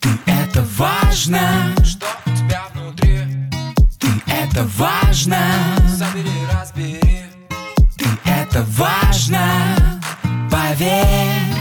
Ты это важно, Что у тебя внутри? ты это важно, Забери, разбери ты это важно, поверь.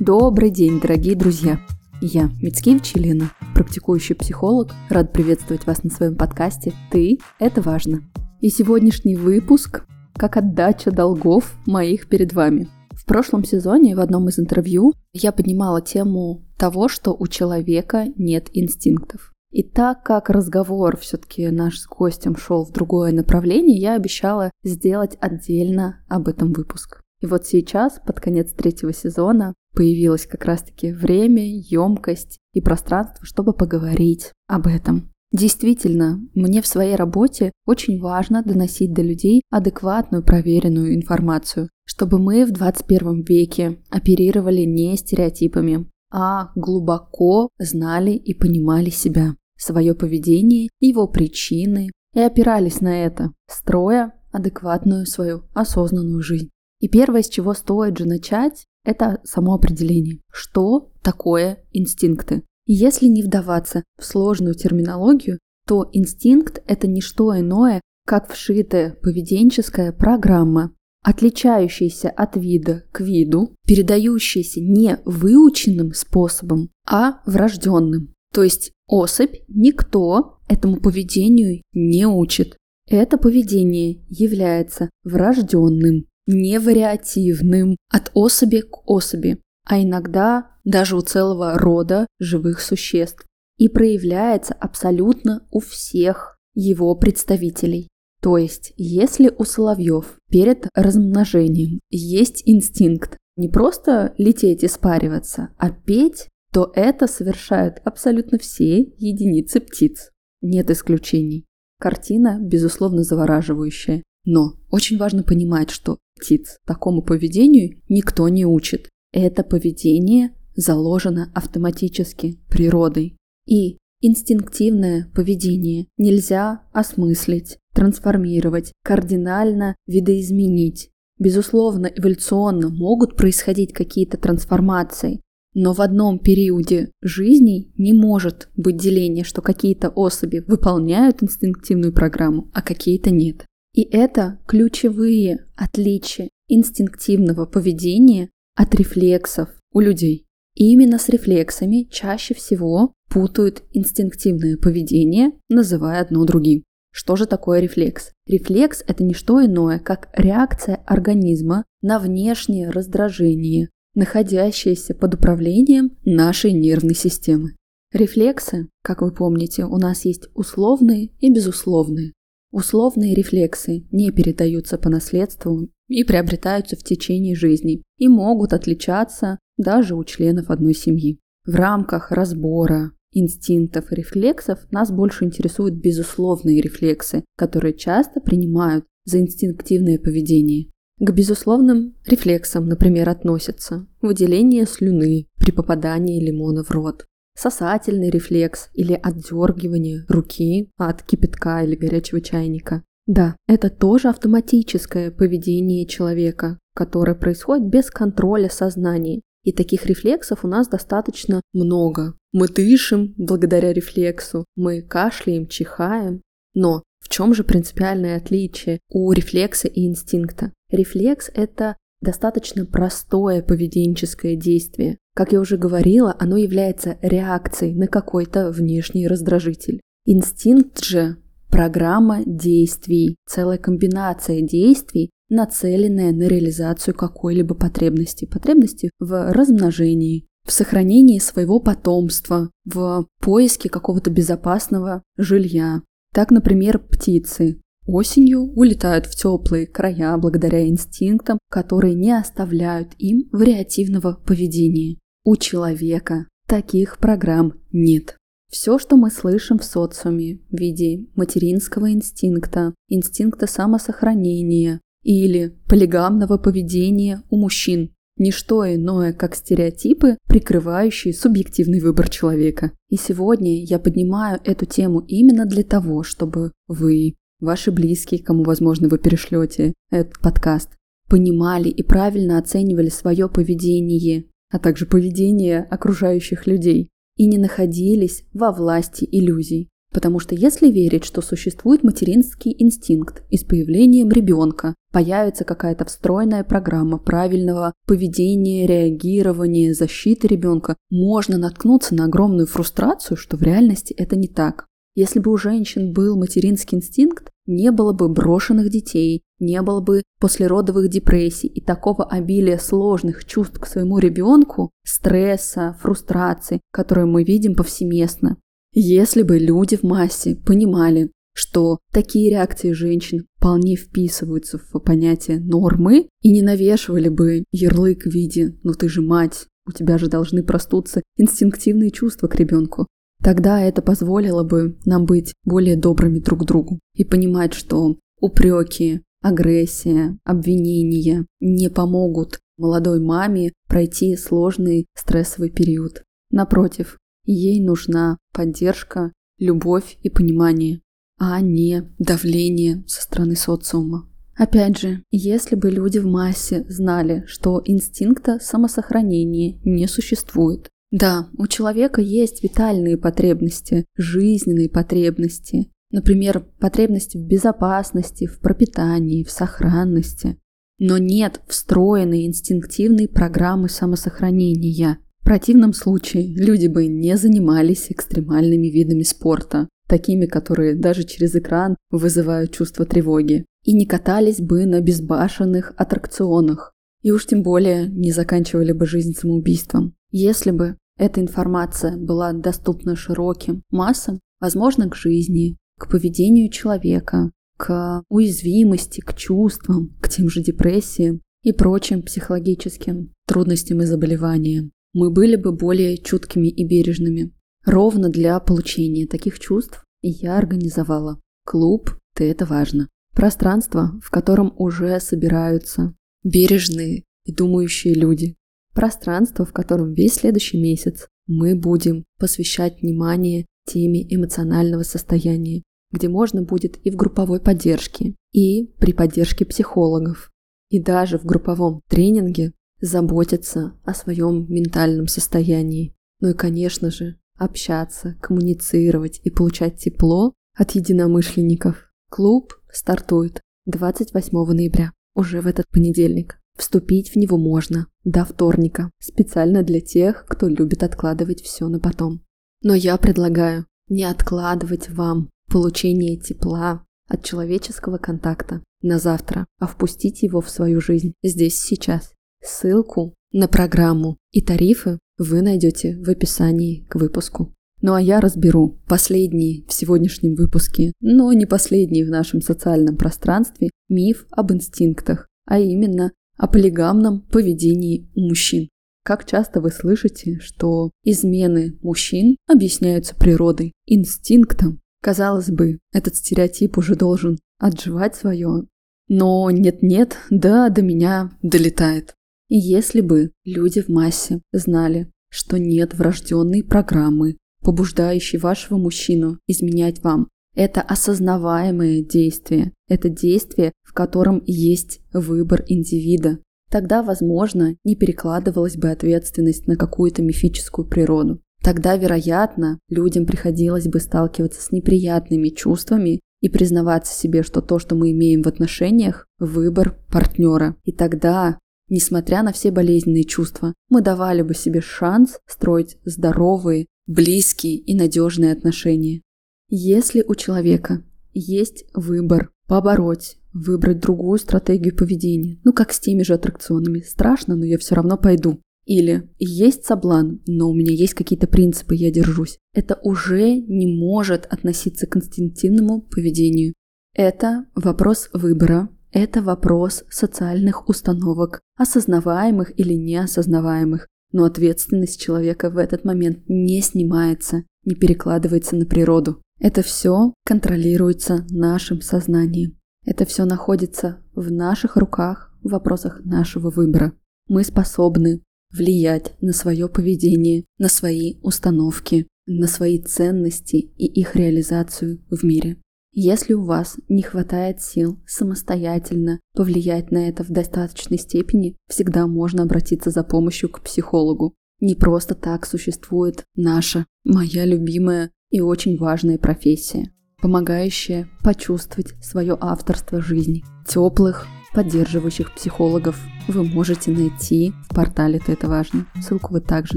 Добрый день, дорогие друзья! Я Мицкевич Елена, практикующий психолог. Рад приветствовать вас на своем подкасте «Ты – это важно». И сегодняшний выпуск как отдача долгов моих перед вами. В прошлом сезоне в одном из интервью я поднимала тему того, что у человека нет инстинктов. И так как разговор все-таки наш с гостем шел в другое направление, я обещала сделать отдельно об этом выпуск. И вот сейчас, под конец третьего сезона, появилось как раз-таки время, емкость и пространство, чтобы поговорить об этом. Действительно, мне в своей работе очень важно доносить до людей адекватную, проверенную информацию, чтобы мы в 21 веке оперировали не стереотипами, а глубоко знали и понимали себя, свое поведение, его причины и опирались на это, строя адекватную свою осознанную жизнь. И первое, с чего стоит же начать, это само определение. Что такое инстинкты? Если не вдаваться в сложную терминологию, то инстинкт – это не что иное, как вшитая поведенческая программа, отличающаяся от вида к виду, передающаяся не выученным способом, а врожденным. То есть особь никто этому поведению не учит. Это поведение является врожденным, невариативным от особи к особи, а иногда даже у целого рода живых существ и проявляется абсолютно у всех его представителей. То есть, если у соловьев перед размножением есть инстинкт не просто лететь и спариваться, а петь, то это совершают абсолютно все единицы птиц. Нет исключений. Картина, безусловно, завораживающая. Но очень важно понимать, что птиц такому поведению никто не учит. Это поведение заложено автоматически природой. И инстинктивное поведение нельзя осмыслить, трансформировать, кардинально видоизменить. Безусловно, эволюционно могут происходить какие-то трансформации, но в одном периоде жизни не может быть деления, что какие-то особи выполняют инстинктивную программу, а какие-то нет. И это ключевые отличия инстинктивного поведения от рефлексов у людей. И именно с рефлексами чаще всего путают инстинктивное поведение, называя одно другим. Что же такое рефлекс? Рефлекс – это не что иное, как реакция организма на внешнее раздражение, находящееся под управлением нашей нервной системы. Рефлексы, как вы помните, у нас есть условные и безусловные. Условные рефлексы не передаются по наследству и приобретаются в течение жизни и могут отличаться даже у членов одной семьи. В рамках разбора инстинктов и рефлексов нас больше интересуют безусловные рефлексы, которые часто принимают за инстинктивное поведение. К безусловным рефлексам, например, относятся выделение слюны при попадании лимона в рот, сосательный рефлекс или отдергивание руки от кипятка или горячего чайника. Да, это тоже автоматическое поведение человека, которое происходит без контроля сознания. И таких рефлексов у нас достаточно много. Мы дышим благодаря рефлексу, мы кашляем, чихаем. Но в чем же принципиальное отличие у рефлекса и инстинкта? Рефлекс – это достаточно простое поведенческое действие. Как я уже говорила, оно является реакцией на какой-то внешний раздражитель. Инстинкт же – программа действий, целая комбинация действий, нацеленная на реализацию какой-либо потребности. Потребности в размножении, в сохранении своего потомства, в поиске какого-то безопасного жилья. Так, например, птицы осенью улетают в теплые края благодаря инстинктам, которые не оставляют им вариативного поведения. У человека таких программ нет. Все, что мы слышим в социуме в виде материнского инстинкта, инстинкта самосохранения или полигамного поведения у мужчин, не что иное, как стереотипы, прикрывающие субъективный выбор человека. И сегодня я поднимаю эту тему именно для того, чтобы вы, ваши близкие, кому, возможно, вы перешлете этот подкаст, понимали и правильно оценивали свое поведение, а также поведение окружающих людей, и не находились во власти иллюзий. Потому что если верить, что существует материнский инстинкт, и с появлением ребенка появится какая-то встроенная программа правильного поведения, реагирования, защиты ребенка, можно наткнуться на огромную фрустрацию, что в реальности это не так. Если бы у женщин был материнский инстинкт, не было бы брошенных детей, не было бы послеродовых депрессий и такого обилия сложных чувств к своему ребенку, стресса, фрустрации, которые мы видим повсеместно. Если бы люди в массе понимали, что такие реакции женщин вполне вписываются в понятие нормы и не навешивали бы ярлык в виде «ну ты же мать, у тебя же должны простуться инстинктивные чувства к ребенку», тогда это позволило бы нам быть более добрыми друг к другу и понимать, что упреки, агрессия, обвинения не помогут молодой маме пройти сложный стрессовый период. Напротив, Ей нужна поддержка, любовь и понимание, а не давление со стороны социума. Опять же, если бы люди в массе знали, что инстинкта самосохранения не существует. Да, у человека есть витальные потребности, жизненные потребности, например, потребности в безопасности, в пропитании, в сохранности. Но нет встроенной инстинктивной программы самосохранения, в противном случае люди бы не занимались экстремальными видами спорта, такими, которые даже через экран вызывают чувство тревоги, и не катались бы на безбашенных аттракционах, и уж тем более не заканчивали бы жизнь самоубийством. Если бы эта информация была доступна широким массам, возможно, к жизни, к поведению человека, к уязвимости, к чувствам, к тем же депрессиям и прочим психологическим трудностям и заболеваниям мы были бы более чуткими и бережными. Ровно для получения таких чувств я организовала клуб «Ты это важно». Пространство, в котором уже собираются бережные и думающие люди. Пространство, в котором весь следующий месяц мы будем посвящать внимание теме эмоционального состояния, где можно будет и в групповой поддержке, и при поддержке психологов, и даже в групповом тренинге заботиться о своем ментальном состоянии. Ну и, конечно же, общаться, коммуницировать и получать тепло от единомышленников. Клуб стартует 28 ноября, уже в этот понедельник. Вступить в него можно до вторника, специально для тех, кто любит откладывать все на потом. Но я предлагаю не откладывать вам получение тепла от человеческого контакта на завтра, а впустить его в свою жизнь здесь сейчас. Ссылку на программу и тарифы вы найдете в описании к выпуску. Ну а я разберу последний в сегодняшнем выпуске, но не последний в нашем социальном пространстве миф об инстинктах, а именно о полигамном поведении у мужчин. Как часто вы слышите, что измены мужчин объясняются природой, инстинктом? Казалось бы, этот стереотип уже должен отживать свое. Но нет-нет, да, до меня долетает. И если бы люди в массе знали, что нет врожденной программы, побуждающей вашего мужчину изменять вам, это осознаваемое действие, это действие, в котором есть выбор индивида, тогда, возможно, не перекладывалась бы ответственность на какую-то мифическую природу. Тогда, вероятно, людям приходилось бы сталкиваться с неприятными чувствами и признаваться себе, что то, что мы имеем в отношениях, выбор партнера. И тогда Несмотря на все болезненные чувства, мы давали бы себе шанс строить здоровые, близкие и надежные отношения. Если у человека есть выбор побороть, выбрать другую стратегию поведения, ну как с теми же аттракционами, страшно, но я все равно пойду. Или есть соблан, но у меня есть какие-то принципы, я держусь. Это уже не может относиться к инстинктивному поведению. Это вопрос выбора, это вопрос социальных установок, осознаваемых или неосознаваемых, но ответственность человека в этот момент не снимается, не перекладывается на природу. Это все контролируется нашим сознанием. Это все находится в наших руках в вопросах нашего выбора. Мы способны влиять на свое поведение, на свои установки, на свои ценности и их реализацию в мире. Если у вас не хватает сил самостоятельно повлиять на это в достаточной степени, всегда можно обратиться за помощью к психологу. Не просто так существует наша, моя любимая и очень важная профессия, помогающая почувствовать свое авторство жизни. Теплых, поддерживающих психологов вы можете найти в портале «Ты это важно». Ссылку вы также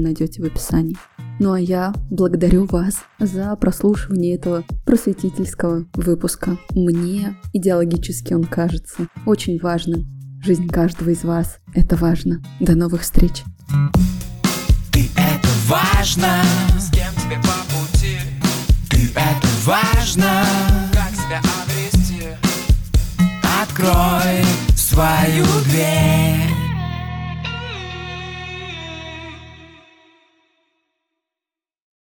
найдете в описании. Ну а я благодарю вас за прослушивание этого просветительского выпуска. Мне идеологически он кажется очень важным. Жизнь каждого из вас — это важно. До новых встреч! Ты это важно! С кем тебе по пути? Ты это важно! Как себя обрести? Открой свою дверь!